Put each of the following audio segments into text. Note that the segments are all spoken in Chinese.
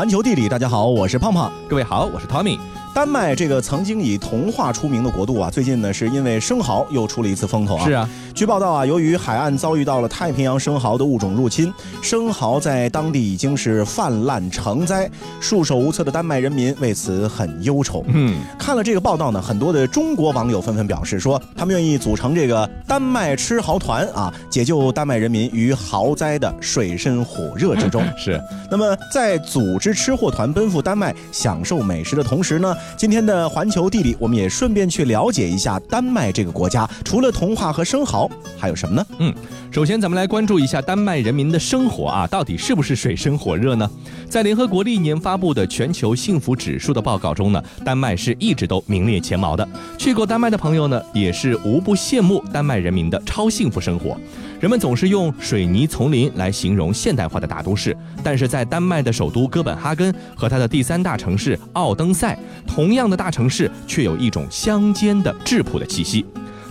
环球地理，大家好，我是胖胖。各位好，我是汤米。丹麦这个曾经以童话出名的国度啊，最近呢是因为生蚝又出了一次风头啊。是啊，据报道啊，由于海岸遭遇到了太平洋生蚝的物种入侵，生蚝在当地已经是泛滥成灾，束手无策的丹麦人民为此很忧愁。嗯，看了这个报道呢，很多的中国网友纷纷表示说，他们愿意组成这个丹麦吃蚝团啊，解救丹麦人民于蚝灾的水深火热之中。是。那么在组织吃货团奔赴丹麦享受美食的同时呢，今天的环球地理，我们也顺便去了解一下丹麦这个国家，除了童话和生蚝，还有什么呢？嗯，首先咱们来关注一下丹麦人民的生活啊，到底是不是水深火热呢？在联合国历年发布的全球幸福指数的报告中呢，丹麦是一直都名列前茅的。去过丹麦的朋友呢，也是无不羡慕丹麦人民的超幸福生活。人们总是用水泥丛林来形容现代化的大都市，但是在丹麦的首都哥本哈根和它的第三大城市奥登塞，同样的大城市却有一种乡间的质朴的气息。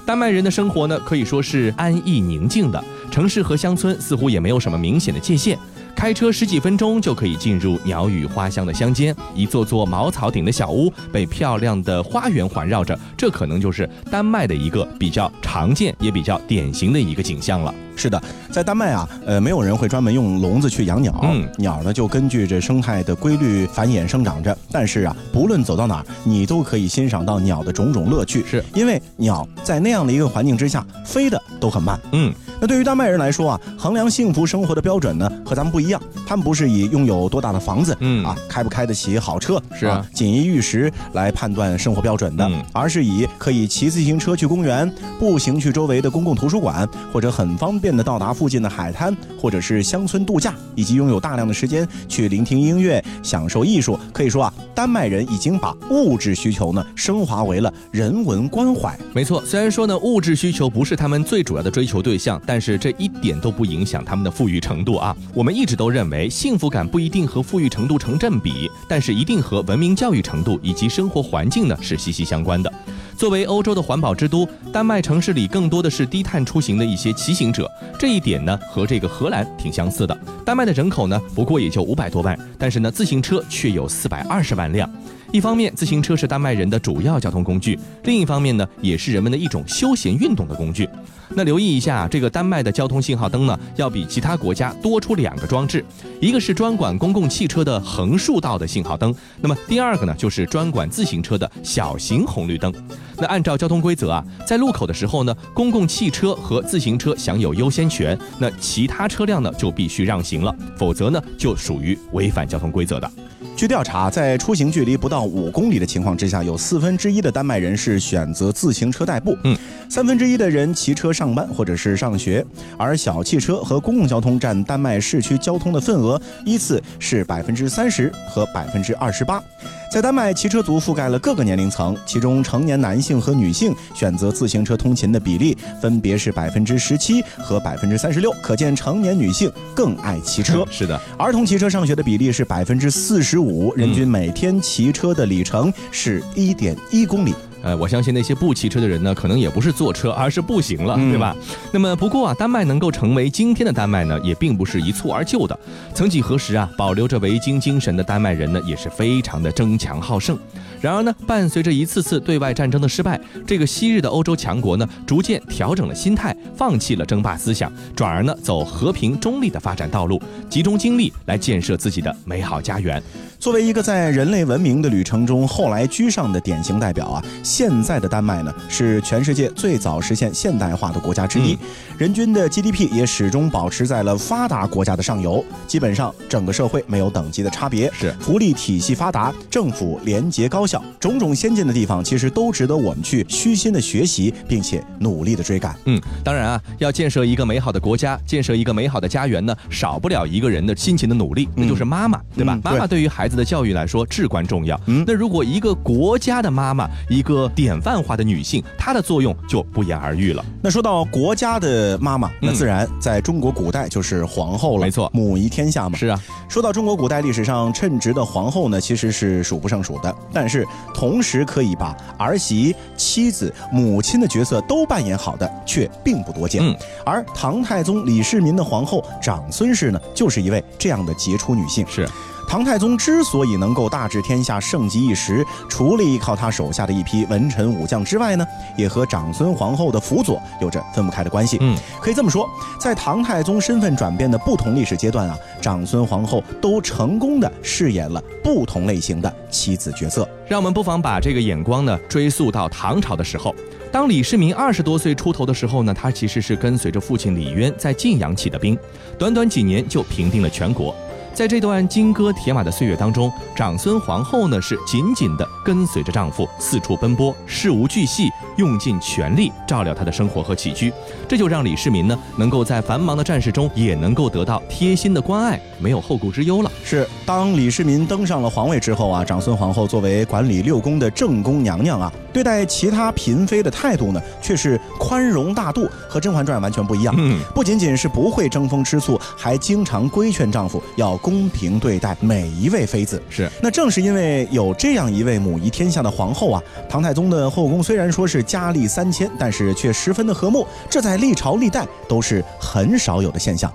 丹麦人的生活呢，可以说是安逸宁静的，城市和乡村似乎也没有什么明显的界限。开车十几分钟就可以进入鸟语花香的乡间，一座座茅草顶的小屋被漂亮的花园环绕着，这可能就是丹麦的一个比较常见也比较典型的一个景象了。是的，在丹麦啊，呃，没有人会专门用笼子去养鸟，嗯，鸟呢就根据这生态的规律繁衍生长着。但是啊，不论走到哪儿，你都可以欣赏到鸟的种种乐趣，是因为鸟在那样的一个环境之下飞的都很慢，嗯。那对于丹麦人来说啊，衡量幸福生活的标准呢，和咱们不一样。他们不是以拥有多大的房子，嗯啊，开不开得起好车，是啊，锦衣玉食来判断生活标准的，而是以可以骑自行车去公园，步行去周围的公共图书馆，或者很方便的到达附近的海滩，或者是乡村度假，以及拥有大量的时间去聆听音乐、享受艺术。可以说啊，丹麦人已经把物质需求呢升华为了人文关怀。没错，虽然说呢，物质需求不是他们最主要的追求对象。但是这一点都不影响他们的富裕程度啊！我们一直都认为，幸福感不一定和富裕程度成正比，但是一定和文明教育程度以及生活环境呢是息息相关的。作为欧洲的环保之都，丹麦城市里更多的是低碳出行的一些骑行者，这一点呢和这个荷兰挺相似的。丹麦的人口呢不过也就五百多万，但是呢自行车却有四百二十万辆。一方面，自行车是丹麦人的主要交通工具；另一方面呢，也是人们的一种休闲运动的工具。那留意一下，这个丹麦的交通信号灯呢，要比其他国家多出两个装置，一个是专管公共汽车的横竖道的信号灯，那么第二个呢，就是专管自行车的小型红绿灯。那按照交通规则啊，在路口的时候呢，公共汽车和自行车享有优先权，那其他车辆呢就必须让行了，否则呢就属于违反交通规则的。据调查，在出行距离不到五公里的情况之下，有四分之一的丹麦人是选择自行车代步，嗯，三分之一的人骑车上班或者是上学，而小汽车和公共交通占丹麦市区交通的份额依次是百分之三十和百分之二十八。在丹麦，骑车族覆盖了各个年龄层，其中成年男性和女性选择自行车通勤的比例分别是百分之十七和百分之三十六，可见成年女性更爱骑车。是的，儿童骑车上学的比例是百分之四十五，人均每天骑车的里程是一点一公里。呃，我相信那些不骑车的人呢，可能也不是坐车，而是步行了，对吧？那么，不过啊，丹麦能够成为今天的丹麦呢，也并不是一蹴而就的。曾几何时啊，保留着维京精神的丹麦人呢，也是非常的争强好胜。然而呢，伴随着一次次对外战争的失败，这个昔日的欧洲强国呢，逐渐调整了心态，放弃了争霸思想，转而呢，走和平中立的发展道路，集中精力来建设自己的美好家园。作为一个在人类文明的旅程中后来居上的典型代表啊，现在的丹麦呢是全世界最早实现现代化的国家之一，人均的 GDP 也始终保持在了发达国家的上游，基本上整个社会没有等级的差别，是福利体系发达，政府廉洁高效，种种先进的地方，其实都值得我们去虚心的学习，并且努力的追赶。嗯，当然啊，要建设一个美好的国家，建设一个美好的家园呢，少不了一个人的辛勤的努力，那就是妈妈，对吧？嗯妈妈对于孩子的教育来说至关重要。嗯，那如果一个国家的妈妈，一个典范化的女性，她的作用就不言而喻了。那说到国家的妈妈，那嗯自然在中国古代就是皇后了，没错母仪天下嘛。是啊，说到中国古代历史上称职的皇后呢，其实是数不胜数的，但是同时可以把儿媳、妻子、母亲的角色都扮演好的却并不多见。嗯，而唐太宗李世民的皇后长孙氏呢，就是一位这样的杰出女性。是。唐太宗之所以能够大治天下、盛极一时，除了依靠他手下的一批文臣武将之外呢，也和长孙皇后的辅佐有着分不开的关系。嗯，可以这么说，在唐太宗身份转变的不同历史阶段啊，长孙皇后都成功的饰演了不同类型的妻子角色。让我们不妨把这个眼光呢追溯到唐朝的时候。当李世民二十多岁出头的时候呢，他其实是跟随着父亲李渊在晋阳起的兵，短短几年就平定了全国。在这段金戈铁马的岁月当中，长孙皇后呢是紧紧地跟随着丈夫四处奔波，事无巨细，用尽全力照料他的生活和起居，这就让李世民呢能够在繁忙的战事中也能够得到贴心的关爱，没有后顾之忧了。是，当李世民登上了皇位之后啊，长孙皇后作为管理六宫的正宫娘娘啊，对待其他嫔妃的态度呢却是宽容大度，和《甄嬛传》完全不一样。嗯，不仅仅是不会争风吃醋，还经常规劝丈夫要。公平对待每一位妃子是，那正是因为有这样一位母仪天下的皇后啊，唐太宗的后宫虽然说是佳丽三千，但是却十分的和睦，这在历朝历代都是很少有的现象。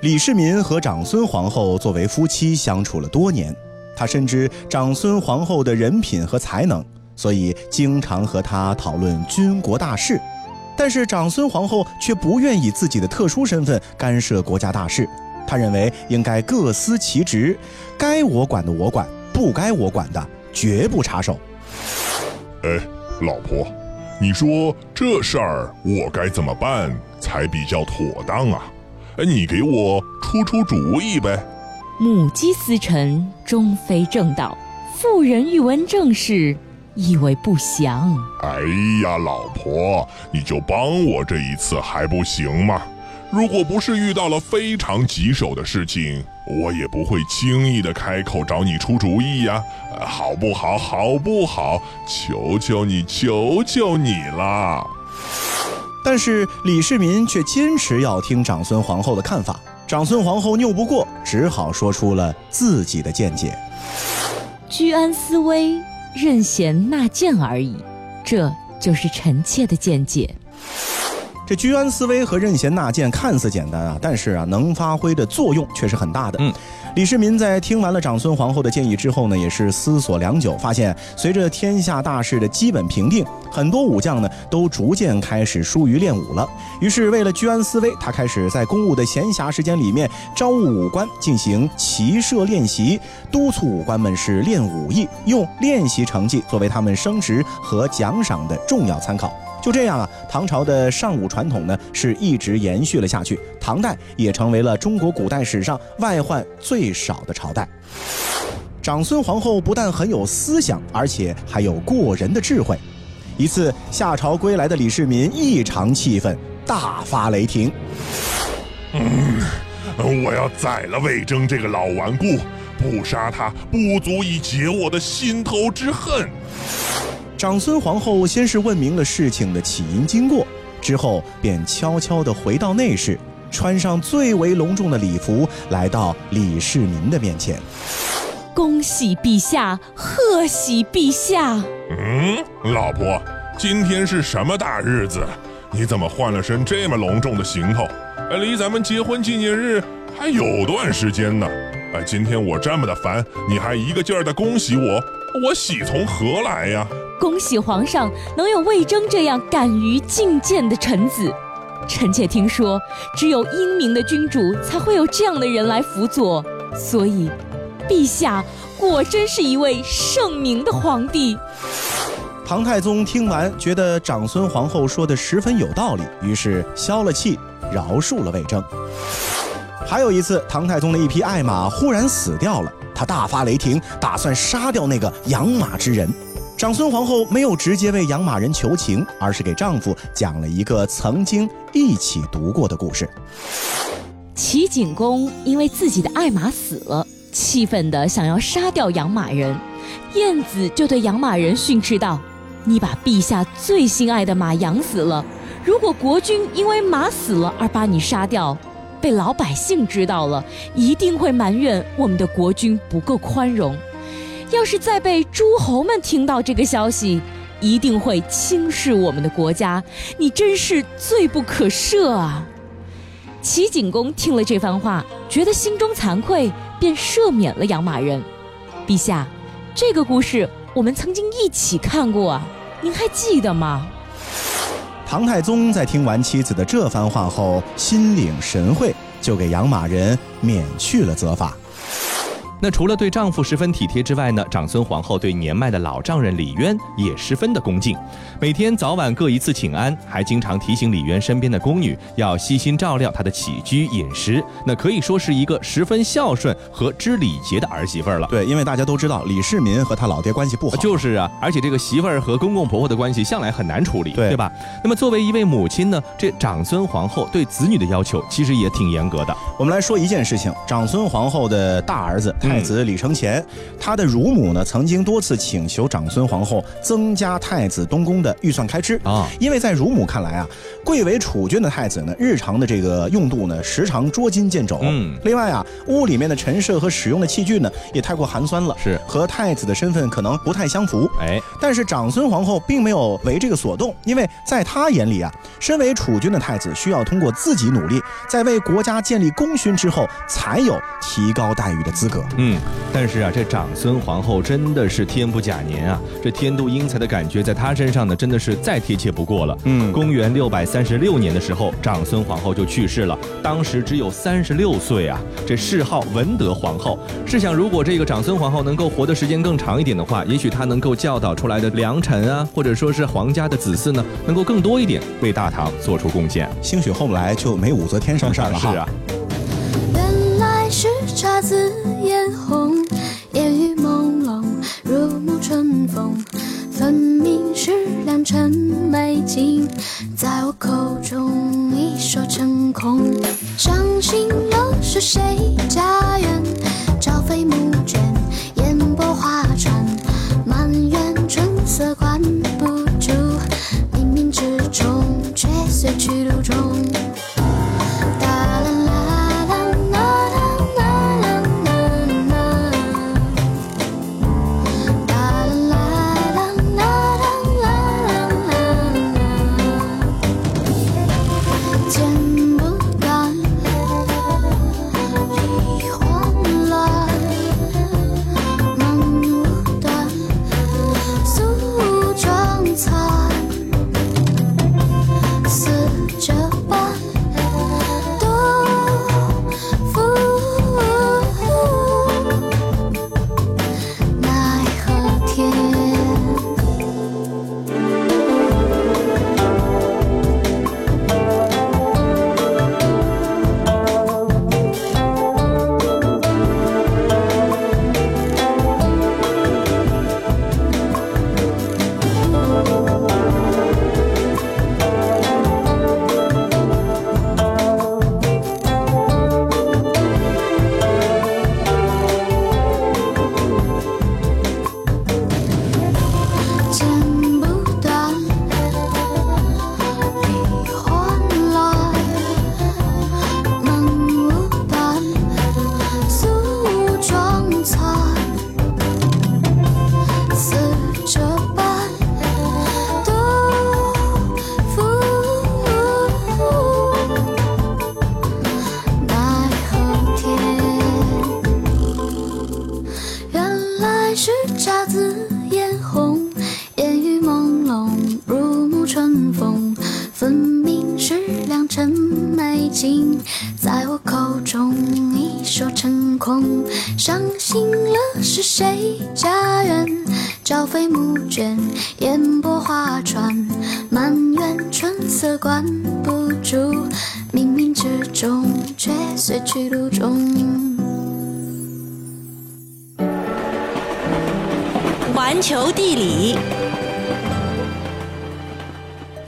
李世民和长孙皇后作为夫妻相处了多年，他深知长孙皇后的人品和才能，所以经常和她讨论军国大事，但是长孙皇后却不愿以自己的特殊身份干涉国家大事。他认为应该各司其职，该我管的我管，不该我管的绝不插手。哎，老婆，你说这事儿我该怎么办才比较妥当啊？哎，你给我出出主意呗。母鸡司晨，终非正道；妇人欲闻正事，亦为不祥。哎呀，老婆，你就帮我这一次还不行吗？如果不是遇到了非常棘手的事情，我也不会轻易的开口找你出主意呀，好不好？好不好？求求你，求求你啦！但是李世民却坚持要听长孙皇后的看法，长孙皇后拗不过，只好说出了自己的见解：居安思危，任贤纳谏而已，这就是臣妾的见解。这居安思危和任贤纳谏看似简单啊，但是啊，能发挥的作用却是很大的。嗯，李世民在听完了长孙皇后的建议之后呢，也是思索良久，发现随着天下大势的基本平定，很多武将呢都逐渐开始疏于练武了。于是为了居安思危，他开始在公务的闲暇时间里面招募武官进行骑射练习，督促武官们是练武艺，用练习成绩作为他们升职和奖赏的重要参考。就这样啊，唐朝的尚武传统呢是一直延续了下去。唐代也成为了中国古代史上外患最少的朝代。长孙皇后不但很有思想，而且还有过人的智慧。一次下朝归来的李世民异常气愤，大发雷霆：“嗯，我要宰了魏征这个老顽固，不杀他不足以解我的心头之恨。”长孙皇后先是问明了事情的起因经过，之后便悄悄地回到内室，穿上最为隆重的礼服，来到李世民的面前。恭喜陛下，贺喜陛下！嗯，老婆，今天是什么大日子？你怎么换了身这么隆重的行头？离咱们结婚纪念日还有段时间呢。哎，今天我这么的烦，你还一个劲儿的恭喜我，我喜从何来呀？恭喜皇上能有魏征这样敢于进谏的臣子，臣妾听说，只有英明的君主才会有这样的人来辅佐，所以，陛下果真是一位圣明的皇帝。唐太宗听完，觉得长孙皇后说的十分有道理，于是消了气，饶恕了魏征。还有一次，唐太宗的一匹爱马忽然死掉了，他大发雷霆，打算杀掉那个养马之人。长孙皇后没有直接为养马人求情，而是给丈夫讲了一个曾经一起读过的故事。齐景公因为自己的爱马死了，气愤的想要杀掉养马人，晏子就对养马人训斥道：“你把陛下最心爱的马养死了，如果国君因为马死了而把你杀掉，被老百姓知道了，一定会埋怨我们的国君不够宽容。”要是再被诸侯们听到这个消息，一定会轻视我们的国家。你真是罪不可赦啊！齐景公听了这番话，觉得心中惭愧，便赦免了养马人。陛下，这个故事我们曾经一起看过啊，您还记得吗？唐太宗在听完妻子的这番话后，心领神会，就给养马人免去了责罚。那除了对丈夫十分体贴之外呢，长孙皇后对年迈的老丈人李渊也十分的恭敬，每天早晚各一次请安，还经常提醒李渊身边的宫女要悉心照料他的起居饮食。那可以说是一个十分孝顺和知礼节的儿媳妇儿了。对，因为大家都知道李世民和他老爹关系不好，就是啊，而且这个媳妇儿和公公婆婆的关系向来很难处理，对对吧？那么作为一位母亲呢，这长孙皇后对子女的要求其实也挺严格的。我们来说一件事情：长孙皇后的大儿子太子李承乾，他的乳母呢曾经多次请求长孙皇后增加太子东宫的预算开支啊因为在乳母看来啊，贵为储君的太子呢，日常的这个用度呢，时常捉襟见肘。嗯另外啊，屋里面的陈设和使用的器具呢，也太过寒酸了，是和太子的身份可能不太相符。哎，但是长孙皇后并没有为这个所动，因为在她眼里啊，身为储君的太子需要通过自己努力，在为国家建立功勋之后，才有提高待遇的资格。嗯，但是啊，这长孙皇后真的是天不假年啊，这天妒英才的感觉在她身上呢，真的是再贴切不过了。嗯公元六百三十六年的时候，长孙皇后就去世了，当时只有三十六岁啊，这谥号文德皇后。试想，如果这个长孙皇后能够活的时间更长一点的话，也许她能够教导出来的良臣啊，或者说是皇家的子嗣呢，能够更多一点，为大唐做出贡献。兴许后来就没武则天什么事儿了哈。是啊。紫嫣红，烟雨朦胧，如沐春风，分明是良辰美景，在我口中一说成空。伤心又是谁家园？良辰美景，在我口中一说成空。伤心了是谁家园？朝飞暮卷，烟波画船，满园春色关不住，冥冥之中却随去路中。环球地理，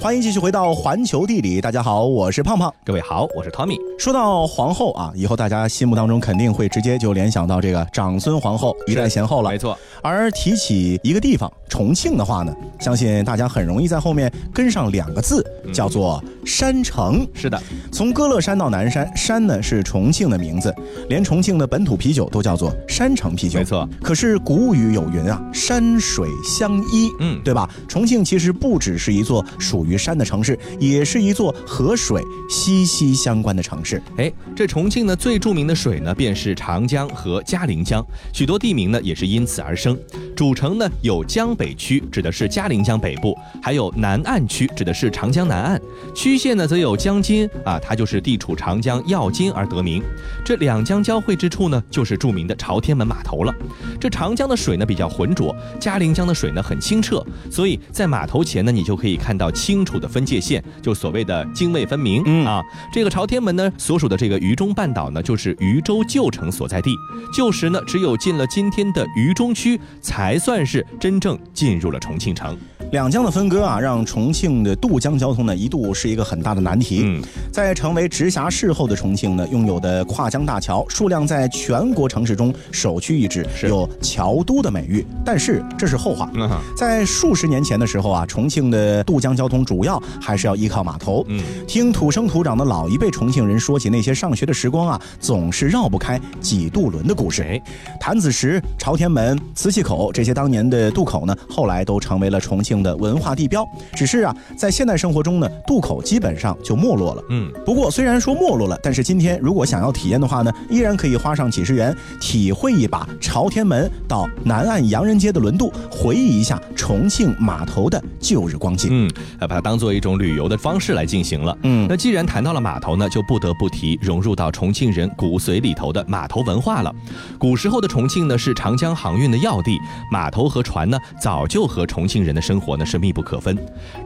欢迎继续回到环球地理，大家好，我是胖胖。各位好，我是 Tommy。说到皇后啊，以后大家心目当中肯定会直接就联想到这个长孙皇后一代贤后了。没错，而提起一个地方重庆的话呢，相信大家很容易在后面跟上两个字，叫做山城。是的，从歌乐山到南山，山呢是重庆的名字，连重庆的本土啤酒都叫做山城啤酒。没错。可是古语有云啊，山水相依，嗯对吧？重庆其实不只是一座属于山的城市，也是一座和水息息相关的城市。哎，这重庆呢最著名的水呢便是长江和嘉陵江，许多地名呢也是因此而生。主城呢有江北区，指的是嘉陵江北部；还有南岸区，指的是长江南岸。区县呢则有江津啊，它就是地处长江要津而得名。这两江交汇之处呢，就是著名的朝天门码头了。这长江的水呢比较浑浊，嘉陵江的水呢很清澈，所以在码头前呢，你就可以看到清楚的分界线，就所谓的泾渭分明。嗯啊，这个朝天门呢所属的这个渝中半岛呢，就是渝州旧城所在地。旧时呢，只有进了今天的渝中区，才算是真正进入了重庆城。两江的分割啊，让重庆的渡江交通呢一度是一个很大的难题。嗯，在成为直辖市后的重庆呢，拥有的跨江大桥数量在全国城市中首屈一指，有“桥都”的美誉。但是这是后话。在数十年前的时候啊，重庆的渡江交通主要还是要依靠码头。嗯，听土生土长的老一辈重庆人说起那些上学的时光啊，总是绕不开几渡轮的故事。哎，潭子石、朝天门、磁器口这些当年的渡口呢，后来都成为了重庆的文化地标。只是啊，在现代生活中呢，渡口基本上就没落了。嗯，不过虽然说没落了，但是今天如果想要体验的话呢，依然可以花上几十元体会一把朝天门到南岸洋人街的轮渡，回忆一下重庆码头的旧日光景。嗯，呃，把它当做一种旅游的方式来进行了。嗯那既然谈到了码头呢，就不得不提融入到重庆人骨髓里头的码头文化了。古时候的重庆呢，是长江航运的要地，码头和船呢，早就和重庆人的生活活呢是密不可分。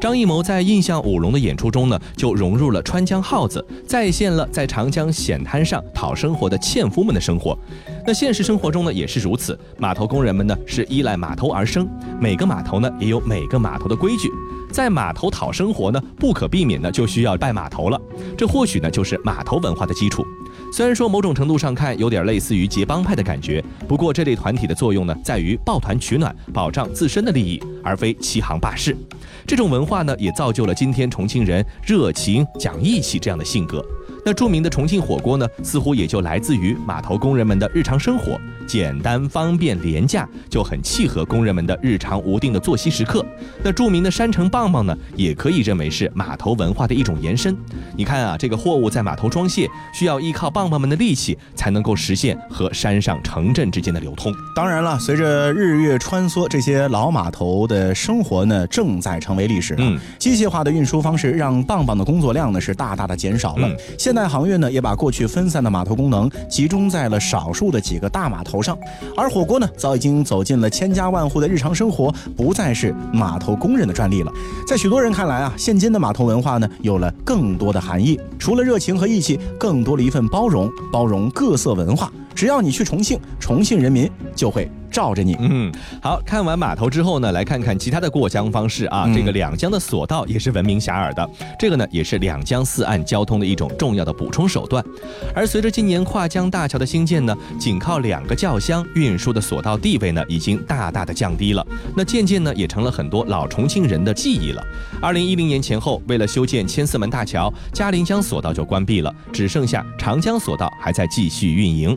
张艺谋在《印象舞龙》的演出中呢，就融入了川江号子，再现了在长江险滩上讨生活的纤夫们的生活。那现实生活中呢也是如此，码头工人们呢是依赖码头而生，每个码头呢也有每个码头的规矩。在码头讨生活呢，不可避免的就需要拜码头了。这或许呢就是码头文化的基础。虽然说某种程度上看有点类似于结帮派的感觉，不过这类团体的作用呢在于抱团取暖，保障自身的利益，而非欺行霸市。这种文化呢也造就了今天重庆人热情、讲义气这样的性格。那著名的重庆火锅呢，似乎也就来自于码头工人们的日常生活，简单、方便、廉价，就很契合工人们的日常无定的作息时刻。那著名的山城棒棒呢，也可以认为是码头文化的一种延伸。你看啊，这个货物在码头装卸，需要依靠棒棒们的力气，才能够实现和山上城镇之间的流通。当然了，随着日月穿梭，这些老码头的生活呢，正在成为历史。嗯，机械化的运输方式让棒棒的工作量呢是大大的减少了。嗯现现代航运呢也把过去分散的码头功能集中在了少数的几个大码头上，而火锅呢早已经走进了千家万户的日常生活，不再是码头工人的专利了。在许多人看来啊，现今的码头文化呢有了更多的含义，除了热情和义气，更多了一份包容，包容各色文化。只要你去重庆，重庆人民就会罩着你。嗯，好看完码头之后呢，来看看其他的过江方式啊。嗯这个两江的索道也是闻名遐迩的，这个呢也是两江四岸交通的一种重要的补充手段。而随着今年跨江大桥的兴建呢，仅靠两个轿厢运输的索道地位呢，已经大大的降低了。那渐渐呢，也成了很多老重庆人的记忆了。二零一零年前后，为了修建千厮门大桥，嘉陵江索道就关闭了，只剩下长江索道还在继续运营。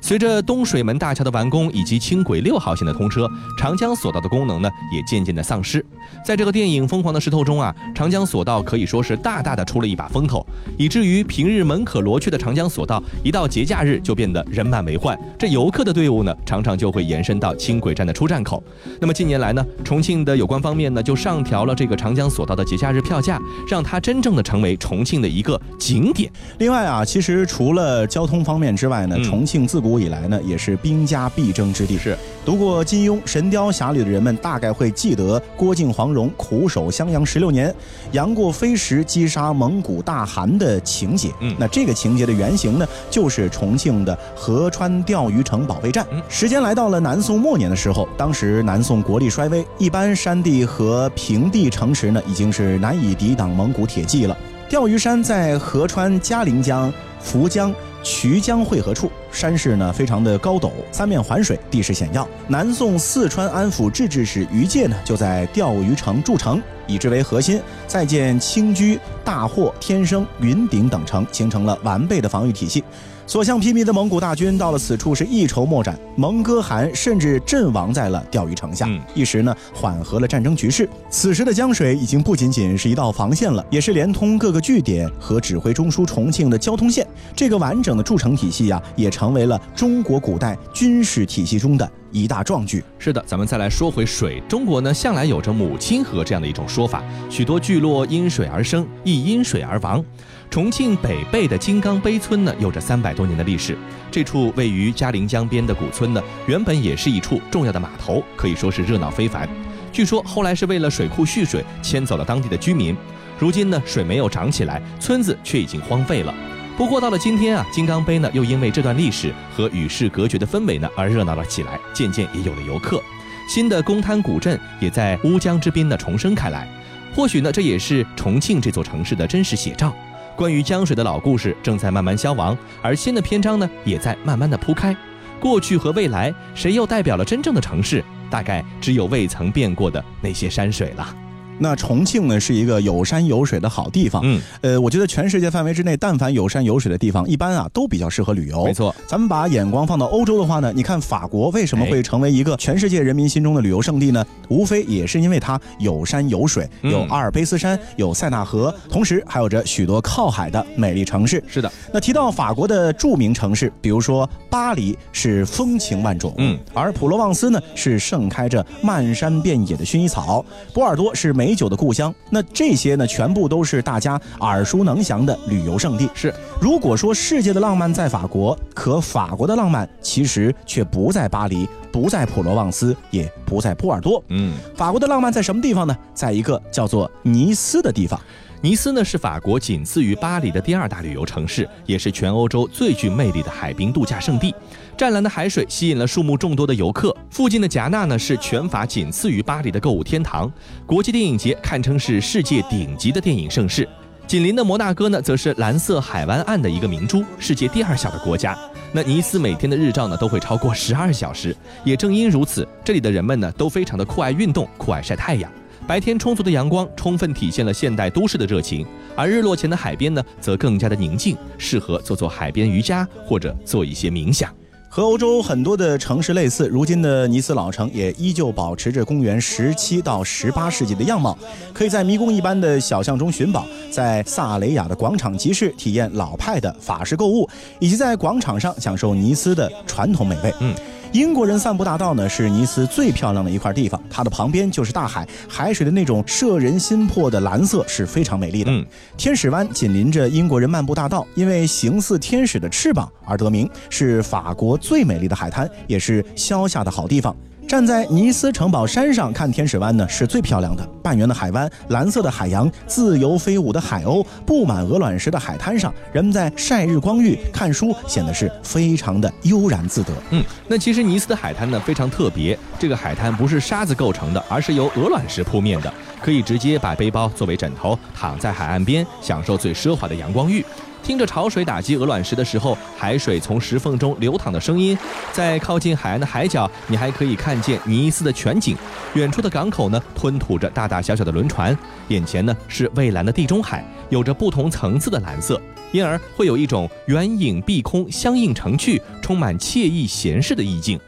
随着东水门大桥的完工以及轻轨六号线的通车，长江索道的功能呢也渐渐的丧失。在这个电影《疯狂的石头》中啊，长江索道可以说是大大的出了一把风头，以至于平日门可罗雀的长江索道，一到节假日就变得人满为患。这游客的队伍呢，常常就会延伸到轻轨站的出站口。那么近年来呢，重庆的有关方面呢就上调了这个长江索道的节假日票价，让它真正的成为重庆的一个景点。另外啊，其实除了交通方面之外呢，嗯重庆自古以来呢也是兵家必争之地。是读过金庸《神雕侠侣》的人们大概会记得郭靖黄蓉苦守襄阳十六年，杨过飞石击杀蒙古大汗的情节。嗯那这个情节的原型呢，就是重庆的合川钓鱼城保卫战。嗯时间来到了南宋末年的时候，当时南宋国力衰微，一般山地和平地城池呢已经是难以抵挡蒙古铁骑了。钓鱼山在合川嘉陵江、涪江、渠江汇合处，山势呢非常的高陡，三面环水，地势险要。南宋四川安抚制置使于介呢就在钓鱼城筑城。以之为核心，再建青居、大获、天生、云顶等城，形成了完备的防御体系。所向披靡的蒙古大军到了此处是一筹莫展，蒙哥汗甚至阵亡在了钓鱼城下，嗯一时呢缓和了战争局势。此时的江水已经不仅仅是一道防线了，也是连通各个据点和指挥中枢重庆的交通线。这个完整的筑城体系呀、也成为了中国古代军事体系中的一大壮举。是的，咱们再来说回水。中国呢，向来有着母亲河这样的一种说法，许多聚落因水而生，亦因水而亡。重庆北碚的金刚碑村呢，有着三百多年的历史。这处位于嘉陵江边的古村呢，原本也是一处重要的码头，可以说是热闹非凡。据说后来是为了水库蓄水，迁走了当地的居民。如今呢，水没有涨起来，村子却已经荒废了。不过到了今天啊，金刚碑呢又因为这段历史和与世隔绝的氛围呢而热闹了起来，渐渐也有了游客。新的公滩古镇也在乌江之滨呢重生开来。或许呢，这也是重庆这座城市的真实写照。关于江水的老故事正在慢慢消亡，而新的篇章呢也在慢慢的铺开。过去和未来，谁又代表了真正的城市？大概只有未曾变过的那些山水了。那重庆呢是一个有山有水的好地方，嗯，呃，我觉得全世界范围之内，但凡有山有水的地方，一般啊都比较适合旅游。没错，咱们把眼光放到欧洲的话呢，你看法国为什么会成为一个全世界人民心中的旅游胜地呢？无非也是因为它有山有水，嗯有阿尔卑斯山，有塞纳河，同时还有着许多靠海的美丽城市。是的，那提到法国的著名城市，比如说巴黎是风情万种，嗯，而普罗旺斯呢是盛开着漫山遍野的薰衣草，波尔多是美酒的故乡。那这些呢，全部都是大家耳熟能详的旅游胜地。是如果说世界的浪漫在法国，可法国的浪漫其实却不在巴黎，不在普罗旺斯，也不在波尔多。嗯。法国的浪漫在什么地方呢？在一个叫做尼斯的地方。尼斯呢是法国仅次于巴黎的第二大旅游城市，也是全欧洲最具魅力的海滨度假胜地。湛蓝的海水吸引了数目众多的游客。附近的戛纳呢是全法仅次于巴黎的购物天堂，国际电影节堪称是世界顶级的电影盛事。紧邻的摩纳哥呢，则是蓝色海湾岸的一个明珠，世界第二小的国家。那尼斯每天的日照呢都会超过十二小时，也正因如此，这里的人们呢都非常的酷爱运动，酷爱晒太阳。白天充足的阳光充分体现了现代都市的热情，而日落前的海边呢，则更加的宁静，适合做做海边瑜伽或者做一些冥想。和欧洲很多的城市类似，如今的尼斯老城也依旧保持着公元十七到十八世纪的样貌，可以在迷宫一般的小巷中寻宝，在萨雷亚的广场集市体验老派的法式购物，以及在广场上享受尼斯的传统美味。嗯。英国人散步大道呢是尼斯最漂亮的一块地方，它的旁边就是大海，海水的那种摄人心魄的蓝色是非常美丽的。嗯，天使湾紧邻着英国人漫步大道，因为形似天使的翅膀而得名，是法国最美丽的海滩，也是消夏的好地方。站在尼斯城堡山上看天使湾呢，是最漂亮的。半圆的海湾，蓝色的海洋，自由飞舞的海鸥，布满鹅卵石的海滩上，人们在晒日光浴、看书，显得是非常的悠然自得。嗯，那其实尼斯的海滩呢非常特别，这个海滩不是沙子构成的，而是由鹅卵石铺面的，可以直接把背包作为枕头，躺在海岸边，享受最奢华的阳光浴。听着潮水打击鹅卵石的时候，海水从石缝中流淌的声音，在靠近海岸的海角，你还可以看见尼斯的全景。远处的港口呢，吞吐着大大小小的轮船，眼前呢是蔚蓝的地中海，有着不同层次的蓝色，因而会有一种远影碧空、相映成趣、充满惬意闲适的意境。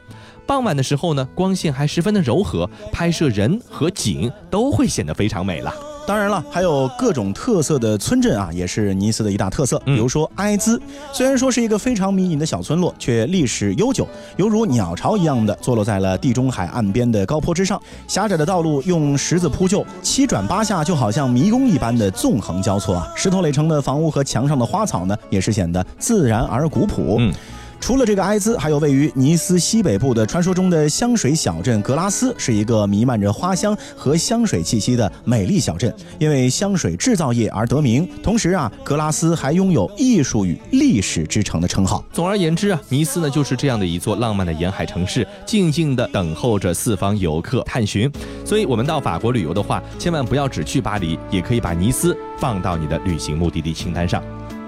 傍晚的时候呢，光线还十分的柔和，拍摄人和景都会显得非常美了。当然了，还有各种特色的村镇啊，也是尼斯的一大特色。嗯比如说埃兹，虽然说是一个非常迷你的小村落，却历史悠久，犹如鸟巢一样的坐落在了地中海岸边的高坡之上。狭窄的道路用石子铺就，七转八下，就好像迷宫一般的纵横交错啊。石头垒成的房屋和墙上的花草呢，也是显得自然而古朴。嗯。除了这个埃兹，还有位于尼斯西北部的传说中的香水小镇格拉斯，是一个弥漫着花香和香水气息的美丽小镇，因为香水制造业而得名。同时啊，格拉斯还拥有艺术与历史之城的称号。总而言之啊，尼斯呢就是这样的一座浪漫的沿海城市，静静地等候着四方游客探寻。所以，我们到法国旅游的话，千万不要只去巴黎，也可以把尼斯放到你的旅行目的地清单上。